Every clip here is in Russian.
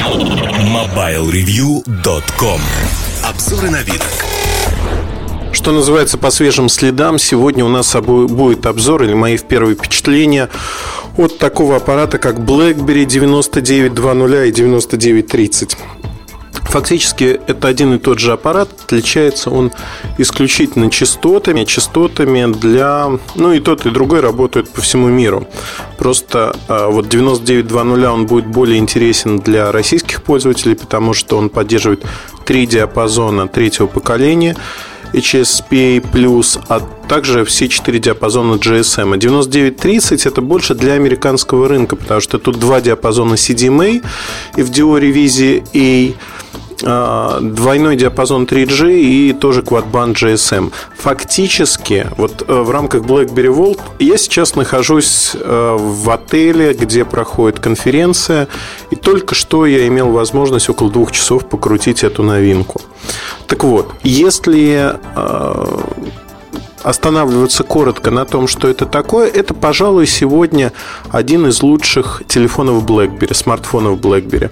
MobileReview.com Обзоры на вид. Что называется, по свежим следам, сегодня у нас будет обзор или мои первые впечатления от такого аппарата, как BlackBerry 9920 и 9930. Фактически это один и тот же аппарат, отличается он исключительно частотами, частотами для... Ну и тот, и другой работают по всему миру. Просто а, вот 9920 он будет более интересен для российских пользователей, потому что он поддерживает три диапазона третьего поколения HSPA+, а также все четыре диапазона GSM. А 9930 это больше для американского рынка, потому что тут два диапазона CDMA и в Dio ревизии A двойной диапазон 3G и тоже Quad-Band GSM. Фактически, вот э, в рамках BlackBerry World я сейчас нахожусь э, в отеле, где проходит конференция, и только что я имел возможность около двух часов покрутить эту новинку. Так вот, если э, останавливаться коротко на том, что это такое, это, пожалуй, сегодня один из лучших телефонов BlackBerry, смартфонов BlackBerry.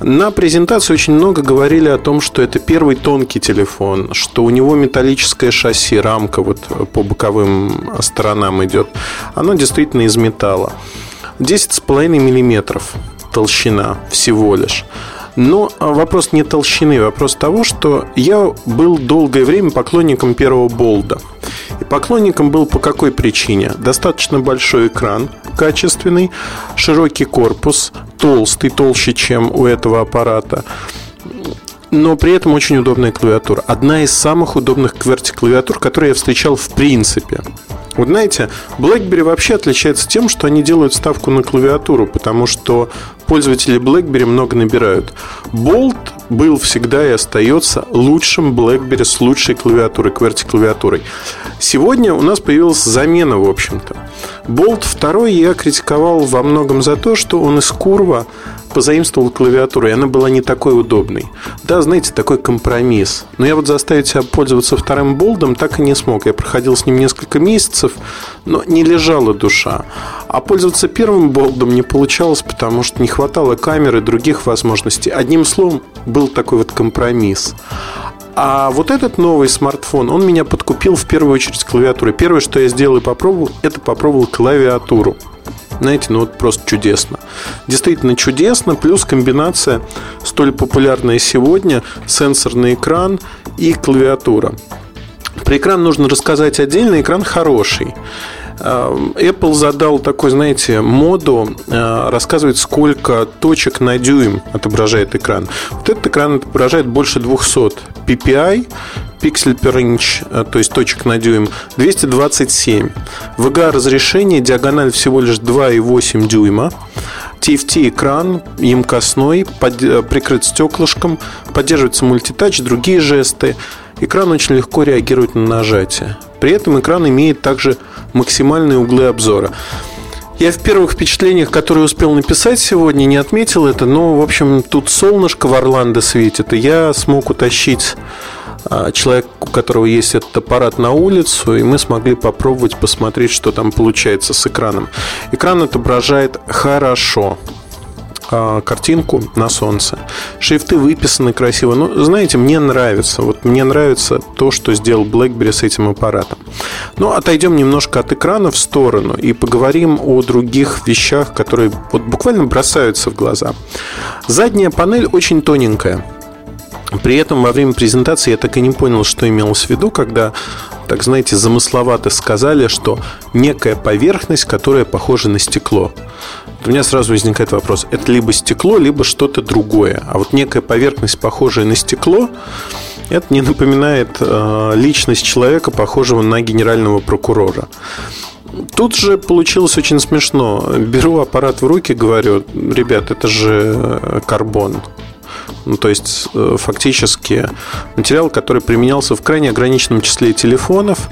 На презентации очень много говорили о том, что это первый тонкий телефон, что у него металлическое шасси, рамка вот по боковым сторонам идет. Оно действительно из металла. 10,5 миллиметров толщина всего лишь. Но вопрос не толщины, вопрос того, что я был долгое время поклонником первого болда. И поклонником был по какой причине? Достаточно большой экран, качественный, широкий корпус, толстый, толще, чем у этого аппарата но при этом очень удобная клавиатура. Одна из самых удобных QWERTY-клавиатур, которые я встречал в принципе. Вот знаете, BlackBerry вообще отличается тем, что они делают ставку на клавиатуру, потому что пользователи BlackBerry много набирают. Bolt был всегда и остается лучшим BlackBerry с лучшей клавиатурой, QWERTY-клавиатурой. Сегодня у нас появилась замена, в общем-то. Bolt 2 я критиковал во многом за то, что он из курва позаимствовал клавиатуру, и она была не такой удобной. Да, знаете, такой компромисс. Но я вот заставить себя пользоваться вторым болдом так и не смог. Я проходил с ним несколько месяцев, но не лежала душа. А пользоваться первым болдом не получалось, потому что не хватало камеры других возможностей. Одним словом, был такой вот компромисс. А вот этот новый смартфон, он меня подкупил в первую очередь клавиатурой. Первое, что я сделал и попробовал, это попробовал клавиатуру. Знаете, ну вот просто чудесно. Действительно чудесно, плюс комбинация столь популярная сегодня, сенсорный экран и клавиатура. Про экран нужно рассказать отдельно, экран хороший. Эм, Apple задал такой, знаете, моду э, рассказывать, сколько точек на дюйм отображает экран. Вот этот экран отображает больше 200 PPI, пиксель per inch, э, то есть точек на дюйм, 227. VGA разрешение, диагональ всего лишь 2,8 дюйма. TFT экран, емкостной, под, э, прикрыт стеклышком, поддерживается мультитач, другие жесты. Экран очень легко реагирует на нажатие. При этом экран имеет также максимальные углы обзора. Я в первых впечатлениях, которые успел написать сегодня, не отметил это, но, в общем, тут солнышко в Орландо светит, и я смог утащить а, человека, у которого есть этот аппарат на улицу, и мы смогли попробовать посмотреть, что там получается с экраном. Экран отображает хорошо. А, картинку на солнце. Шрифты выписаны красиво. Ну, знаете, мне нравится. Вот мне нравится то, что сделал BlackBerry с этим аппаратом. Но отойдем немножко от экрана в сторону и поговорим о других вещах, которые вот буквально бросаются в глаза. Задняя панель очень тоненькая. При этом во время презентации я так и не понял, что имелось в виду, когда, так знаете, замысловато сказали, что некая поверхность, которая похожа на стекло. У меня сразу возникает вопрос, это либо стекло, либо что-то другое. А вот некая поверхность, похожая на стекло, это не напоминает э, личность человека, похожего на генерального прокурора. Тут же получилось очень смешно. Беру аппарат в руки, говорю, ребят, это же э, карбон. Ну, то есть, э, фактически материал, который применялся в крайне ограниченном числе телефонов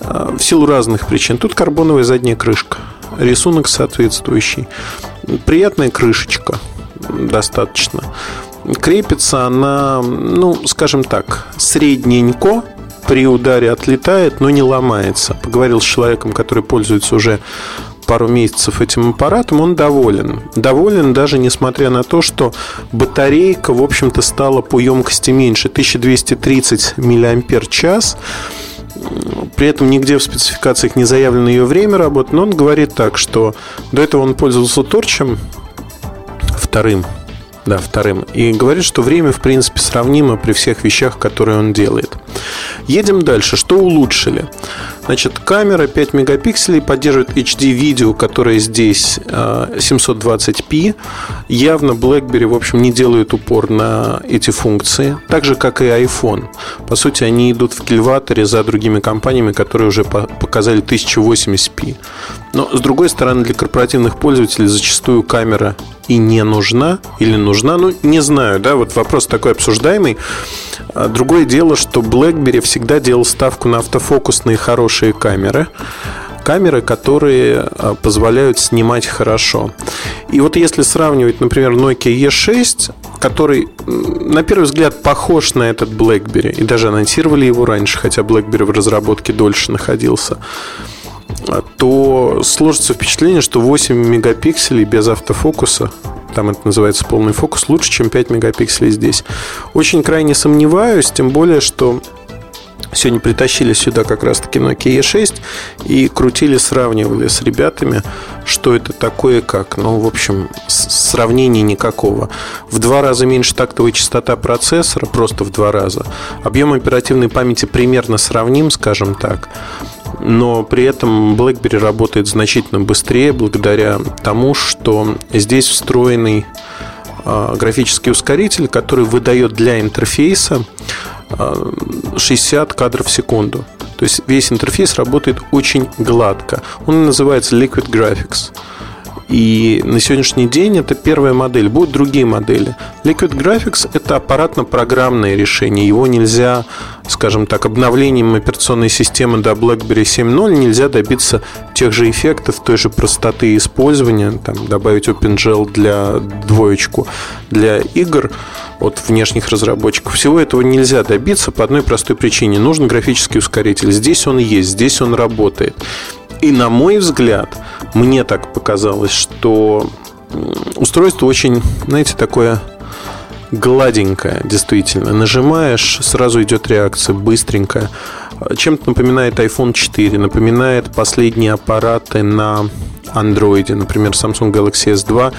э, в силу разных причин. Тут карбоновая задняя крышка, рисунок соответствующий. Приятная крышечка достаточно. Крепится она, ну, скажем так, средненько, при ударе отлетает, но не ломается. Поговорил с человеком, который пользуется уже пару месяцев этим аппаратом, он доволен. Доволен даже несмотря на то, что батарейка, в общем-то, стала по емкости меньше. 1230 мАч. При этом нигде в спецификациях не заявлено ее время работы, но он говорит так, что до этого он пользовался торчем вторым, да, вторым. И говорит, что время, в принципе, сравнимо при всех вещах, которые он делает. Едем дальше. Что улучшили? Значит, камера 5 мегапикселей поддерживает HD-видео, которое здесь 720p. Э, Явно BlackBerry, в общем, не делает упор на эти функции. Так же, как и iPhone. По сути, они идут в кильваторе за другими компаниями, которые уже показали 1080p. Но, с другой стороны, для корпоративных пользователей зачастую камера и не нужна, или нужна, ну, не знаю, да, вот вопрос такой обсуждаемый. А другое дело, что BlackBerry всегда делал ставку на автофокусные хорошие камеры, камеры, которые а, позволяют снимать хорошо. И вот если сравнивать, например, Nokia E6, который, на первый взгляд, похож на этот BlackBerry, и даже анонсировали его раньше, хотя BlackBerry в разработке дольше находился, то сложится впечатление, что 8 мегапикселей без автофокуса там это называется полный фокус, лучше, чем 5 мегапикселей здесь. Очень крайне сомневаюсь, тем более, что Сегодня притащили сюда как раз-таки Nokia E6 и крутили, сравнивали с ребятами, что это такое как. Ну, в общем, сравнения никакого. В два раза меньше тактовая частота процессора, просто в два раза. Объем оперативной памяти примерно сравним, скажем так но при этом BlackBerry работает значительно быстрее благодаря тому, что здесь встроенный а, графический ускоритель, который выдает для интерфейса 60 а, кадров в секунду. То есть весь интерфейс работает очень гладко. Он называется Liquid Graphics. И на сегодняшний день это первая модель. Будут другие модели. Liquid Graphics – это аппаратно-программное решение. Его нельзя, скажем так, обновлением операционной системы до BlackBerry 7.0 нельзя добиться тех же эффектов, той же простоты использования, там, добавить OpenGL для двоечку, для игр от внешних разработчиков. Всего этого нельзя добиться по одной простой причине. Нужен графический ускоритель. Здесь он есть, здесь он работает. И на мой взгляд, мне так показалось, что устройство очень, знаете, такое гладенькое, действительно. Нажимаешь, сразу идет реакция, быстренькая. Чем-то напоминает iPhone 4, напоминает последние аппараты на Android, например, Samsung Galaxy S2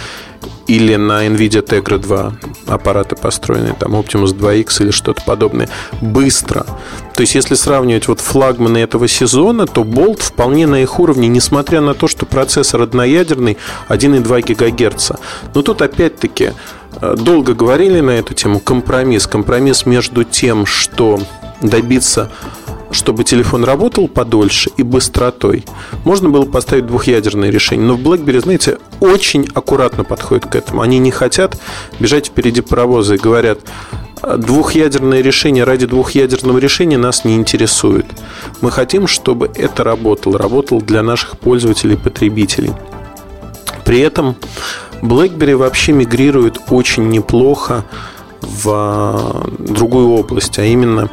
или на NVIDIA Tegra 2 аппараты построенные, там Optimus 2X или что-то подобное, быстро. То есть, если сравнивать вот флагманы этого сезона, то Bolt вполне на их уровне, несмотря на то, что процессор одноядерный 1,2 ГГц. Но тут опять-таки э, долго говорили на эту тему, компромисс. Компромисс между тем, что добиться чтобы телефон работал подольше и быстротой, можно было поставить двухъядерное решение. Но в BlackBerry, знаете, очень аккуратно подходит к этому. Они не хотят бежать впереди паровоза и говорят, двухъядерное решение ради двухъядерного решения нас не интересует. Мы хотим, чтобы это работало, работало для наших пользователей и потребителей. При этом BlackBerry вообще мигрирует очень неплохо в другую область, а именно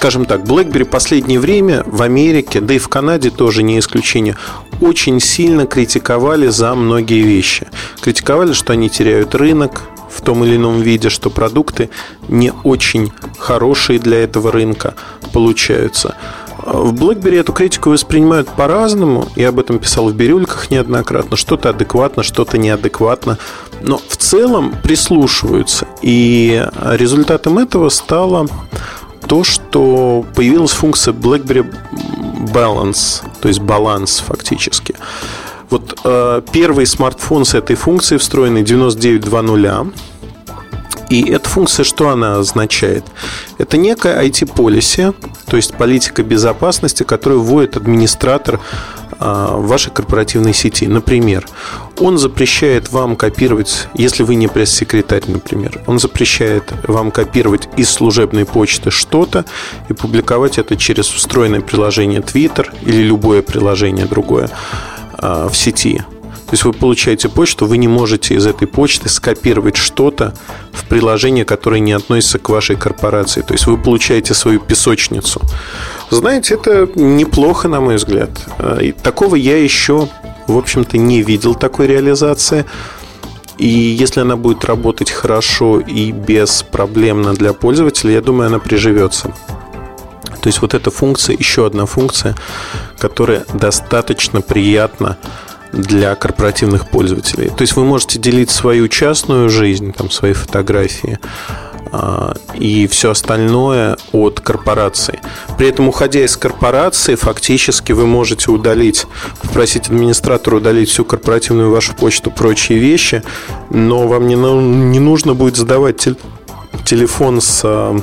скажем так, BlackBerry последнее время в Америке, да и в Канаде тоже не исключение, очень сильно критиковали за многие вещи. Критиковали, что они теряют рынок в том или ином виде, что продукты не очень хорошие для этого рынка получаются. В BlackBerry эту критику воспринимают по-разному. Я об этом писал в бирюльках неоднократно. Что-то адекватно, что-то неадекватно. Но в целом прислушиваются. И результатом этого стало то, что появилась функция BlackBerry Balance, то есть баланс фактически. Вот э, первый смартфон с этой функцией встроенный 9920. И эта функция, что она означает? Это некая IT-полиси, то есть политика безопасности, которую вводит администратор а, вашей корпоративной сети. Например, он запрещает вам копировать, если вы не пресс-секретарь, например, он запрещает вам копировать из служебной почты что-то и публиковать это через встроенное приложение Twitter или любое приложение другое а, в сети. То есть вы получаете почту, вы не можете из этой почты скопировать что-то в приложение, которое не относится к вашей корпорации. То есть вы получаете свою песочницу. Знаете, это неплохо, на мой взгляд. Э, и такого я еще, в общем-то, не видел такой реализации. И если она будет работать хорошо и беспроблемно для пользователя, я думаю, она приживется. То есть вот эта функция, еще одна функция, которая достаточно приятна для корпоративных пользователей. То есть вы можете делить свою частную жизнь, там, свои фотографии, а, и все остальное от корпорации. При этом, уходя из корпорации, фактически вы можете удалить, попросить администратора удалить всю корпоративную вашу почту, прочие вещи, но вам не, не нужно будет задавать телефон с а,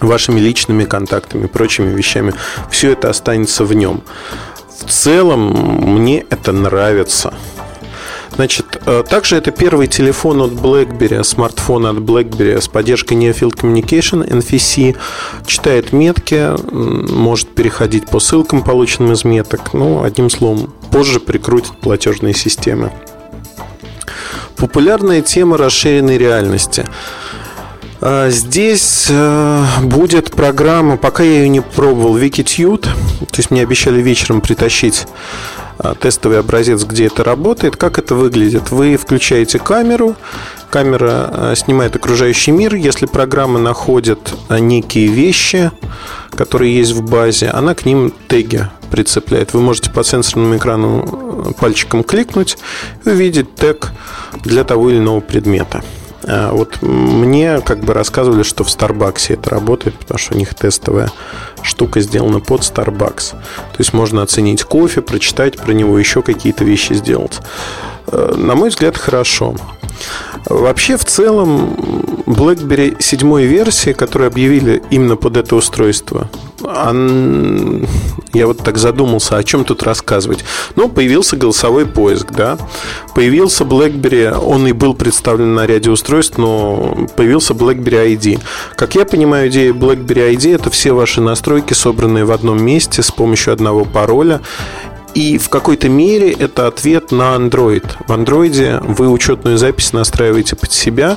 вашими личными контактами, прочими вещами. Все это останется в нем. В целом, мне это нравится. Значит, э, также это первый телефон от BlackBerry, смартфон от BlackBerry с поддержкой Near Field Communication, NFC, читает метки, может переходить по ссылкам, полученным из меток. Ну, одним словом, позже прикрутит платежные системы. Популярная тема расширенной реальности – здесь э, будет программа, пока я ее не пробовал, Wikitude. То есть мне обещали вечером притащить а, тестовый образец, где это работает. Как это выглядит? Вы включаете камеру, камера а, снимает окружающий мир. Если программа находит некие вещи, которые есть в базе, она к ним теги прицепляет. Вы можете по сенсорному экрану э, пальчиком кликнуть и увидеть тег для того или иного предмета. А, вот мне как бы рассказывали, что в Starbucks это работает, потому что у них тестовая штука сделана под Starbucks. То есть можно оценить кофе, прочитать про него, еще какие-то вещи сделать. Э, на мой взгляд, хорошо. Вообще, в целом, BlackBerry седьмой версии, которую объявили именно под это устройство, он... я вот так задумался, о чем тут рассказывать. Ну, появился голосовой поиск, да. Появился BlackBerry, он и был представлен на ряде устройств, но появился BlackBerry ID. Как я понимаю, идея BlackBerry ID – это все ваши настройки, собранные в одном месте с помощью одного пароля. И в какой-то мере это ответ на Android. В Android вы учетную запись настраиваете под себя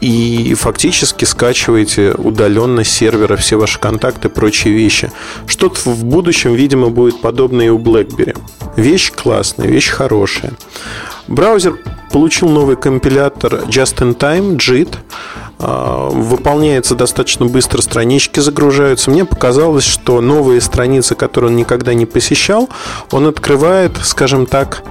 и фактически скачиваете удаленно с сервера все ваши контакты и прочие вещи. Что-то в будущем, видимо, будет подобное и у BlackBerry. Вещь классная, вещь хорошая. Браузер получил новый компилятор Just in Time, JIT. А, выполняется достаточно быстро, странички загружаются. Мне показалось, что новые страницы, которые он никогда не посещал, он открывает, скажем так,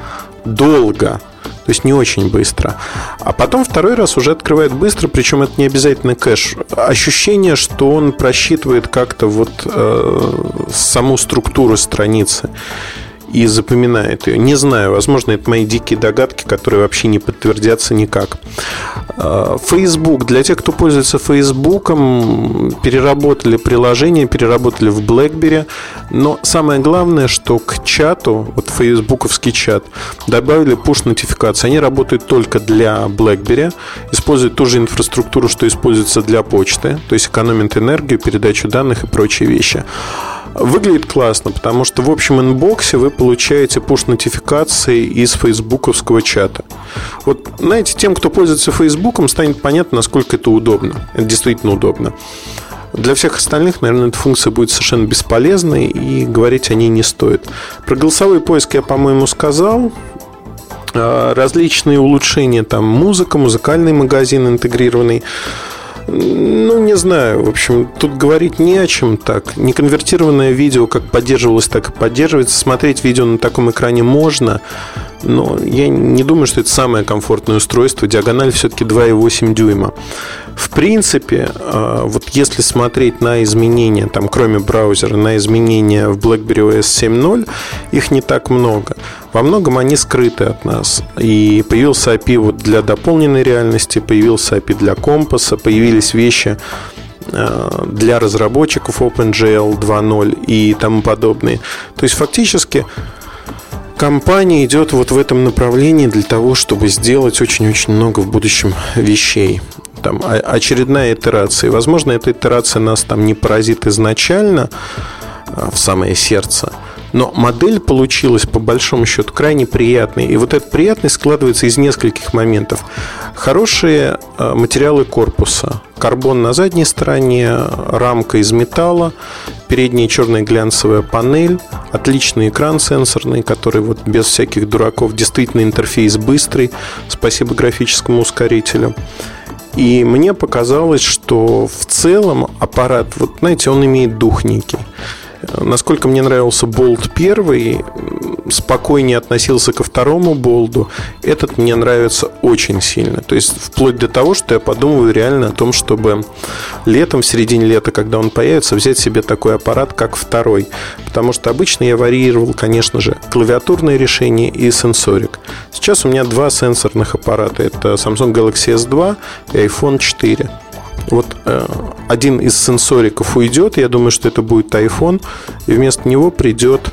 долго. То есть не очень быстро. А потом второй раз уже открывает быстро, причем это не обязательно кэш. Ощущение, что он просчитывает как-то вот э, саму структуру страницы и запоминает ее. Не знаю, возможно, это мои дикие догадки, которые вообще не подтвердятся никак. А, Facebook. Для тех, кто пользуется Facebook, переработали приложение, переработали в BlackBerry. Но самое главное, что к чату, вот фейсбуковский чат, добавили push-нотификации. Они работают только для BlackBerry, используют ту же инфраструктуру, что используется для почты, то есть экономят энергию, передачу данных и прочие вещи. Выглядит классно, потому что в общем инбоксе вы получаете пуш-нотификации из фейсбуковского чата. Вот, знаете, тем, кто пользуется Фейсбуком, станет понятно, насколько это удобно. Это действительно удобно. Для всех остальных, наверное, эта функция будет совершенно бесполезной, и говорить о ней не стоит. Про голосовой поиск я, по-моему, сказал. А, различные улучшения, там музыка, музыкальный магазин интегрированный. Ну, не знаю. В общем, тут говорить не о чем так. Неконвертированное видео как поддерживалось, так и поддерживается. Смотреть видео на таком экране можно. Но я не думаю, что это самое комфортное устройство. Диагональ все-таки 2,8 дюйма. В принципе, а, вот если смотреть на изменения, там, кроме браузера, на изменения в BlackBerry OS 7.0, их не так много. Во многом они скрыты от нас. И появился API вот для дополненной реальности, появился API для компаса, появились вещи, а, для разработчиков OpenGL 2.0 и тому подобные. То есть фактически компания идет вот в этом направлении для того, чтобы сделать очень-очень много в будущем вещей там, очередная итерация. Возможно, эта итерация нас там не поразит изначально а, в самое сердце, Но модель получилась, по большому счету, крайне приятной. И вот этот приятный складывается из нескольких моментов. Хорошие э, материалы корпуса. Карбон на задней стороне, рамка из металла, передняя черная глянцевая панель, отличный экран сенсорный, который вот без всяких дураков, действительно интерфейс быстрый, спасибо графическому ускорителю. И мне показалось, что в целом аппарат, вот знаете, он имеет дух некий. Насколько мне нравился болт первый, спокойнее относился ко второму болду, этот мне нравится очень сильно. То есть вплоть до того, что я подумываю реально о том, чтобы летом, в середине лета, когда он появится, взять себе такой аппарат, как второй. Потому что обычно я варьировал, конечно же, клавиатурное решение и сенсорик. Сейчас у меня два сенсорных аппарата. Это Samsung Galaxy S2 и iPhone 4. Вот э, один из сенсориков уйдет, я думаю, что это будет iPhone, и вместо него придет,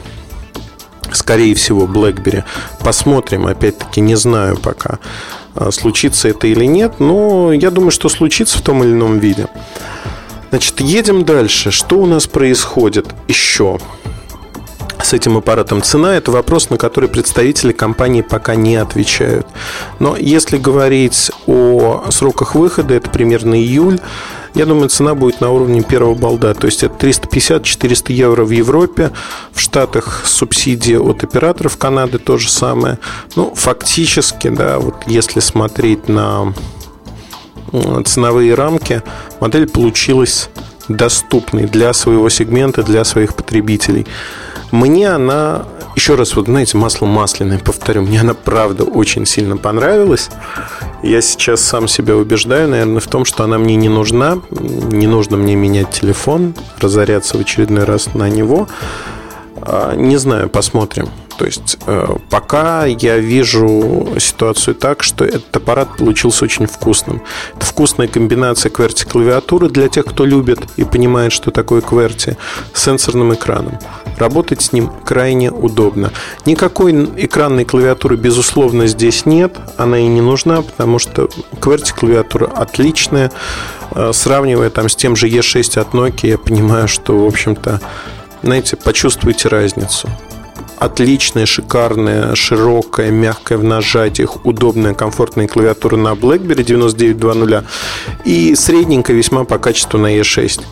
скорее всего, BlackBerry. Посмотрим, опять-таки, не знаю пока, э, случится это или нет, но я думаю, что случится в том или ином виде. Значит, едем дальше. Что у нас происходит еще? С этим аппаратом. Цена – это вопрос, на который представители компании пока не отвечают. Но если говорить о сроках выхода, это примерно июль, я думаю, цена будет на уровне первого балда. То есть это 350-400 евро в Европе. В Штатах субсидия от операторов Канады то же самое. Ну, фактически, да, вот если смотреть на ценовые рамки, модель получилась доступной для своего сегмента, для своих потребителей. Мне она, еще раз, вот знаете, масло масляное, повторю, мне она правда очень сильно понравилась. Я сейчас сам себя убеждаю, наверное, в том, что она мне не нужна. Не нужно мне менять телефон, разоряться в очередной раз на него. А, не знаю, посмотрим. То есть э, пока я вижу ситуацию так, что этот аппарат получился очень вкусным. Это вкусная комбинация QWERTY клавиатуры для тех, кто любит и понимает, что такое QWERTY, с сенсорным экраном. Работать с ним крайне удобно. Никакой экранной клавиатуры, безусловно, здесь нет. Она и не нужна, потому что QWERTY клавиатура отличная. Э, сравнивая там с тем же E6 от Nokia, я понимаю, что, в общем-то, знаете, почувствуйте разницу отличная, шикарная, широкая, мягкая в нажатиях, удобная, комфортная клавиатура на BlackBerry 9920 и средненькая весьма по качеству на E6.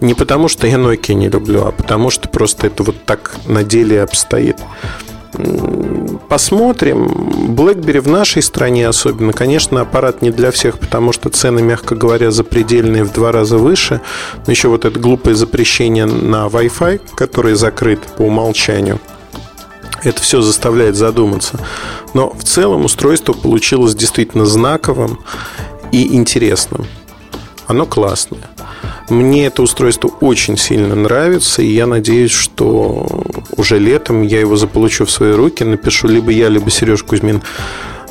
Не потому, что я Nokia не люблю, а потому, что просто это вот так на деле обстоит. Посмотрим. BlackBerry в нашей стране особенно, конечно, аппарат не для всех, потому что цены, мягко говоря, запредельные в два раза выше. Но еще вот это глупое запрещение на Wi-Fi, который закрыт по умолчанию – это все заставляет задуматься. Но в целом устройство получилось действительно знаковым и интересным. Оно классное. Мне это устройство очень сильно нравится, и я надеюсь, что уже летом я его заполучу в свои руки, напишу либо я, либо Сереж Кузьмин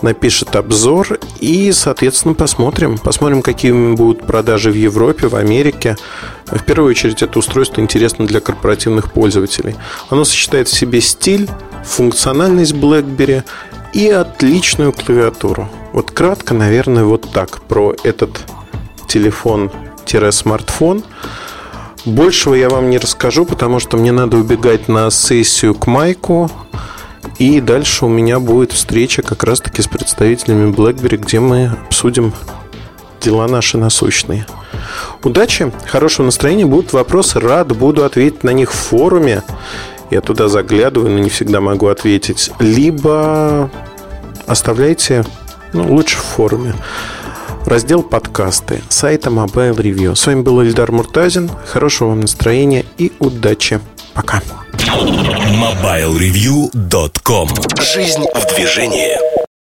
напишет обзор и, соответственно, посмотрим. Посмотрим, какие будут продажи в Европе, в Америке. В первую очередь, это устройство интересно для корпоративных пользователей. Оно сочетает в себе стиль, функциональность BlackBerry и отличную клавиатуру. Вот кратко, наверное, вот так про этот телефон-смартфон. Большего я вам не расскажу, потому что мне надо убегать на сессию к Майку. И дальше у меня будет встреча как раз-таки с представителями BlackBerry, где мы обсудим дела наши насущные. Удачи, хорошего настроения, будут вопросы, рад буду ответить на них в форуме. Я туда заглядываю, но не всегда могу ответить. Либо оставляйте, ну, лучше в форуме. Раздел подкасты сайта Mobile Review. С вами был Ильдар Муртазин. Хорошего вам настроения и удачи. Пока. MobileReview.com Жизнь в движении.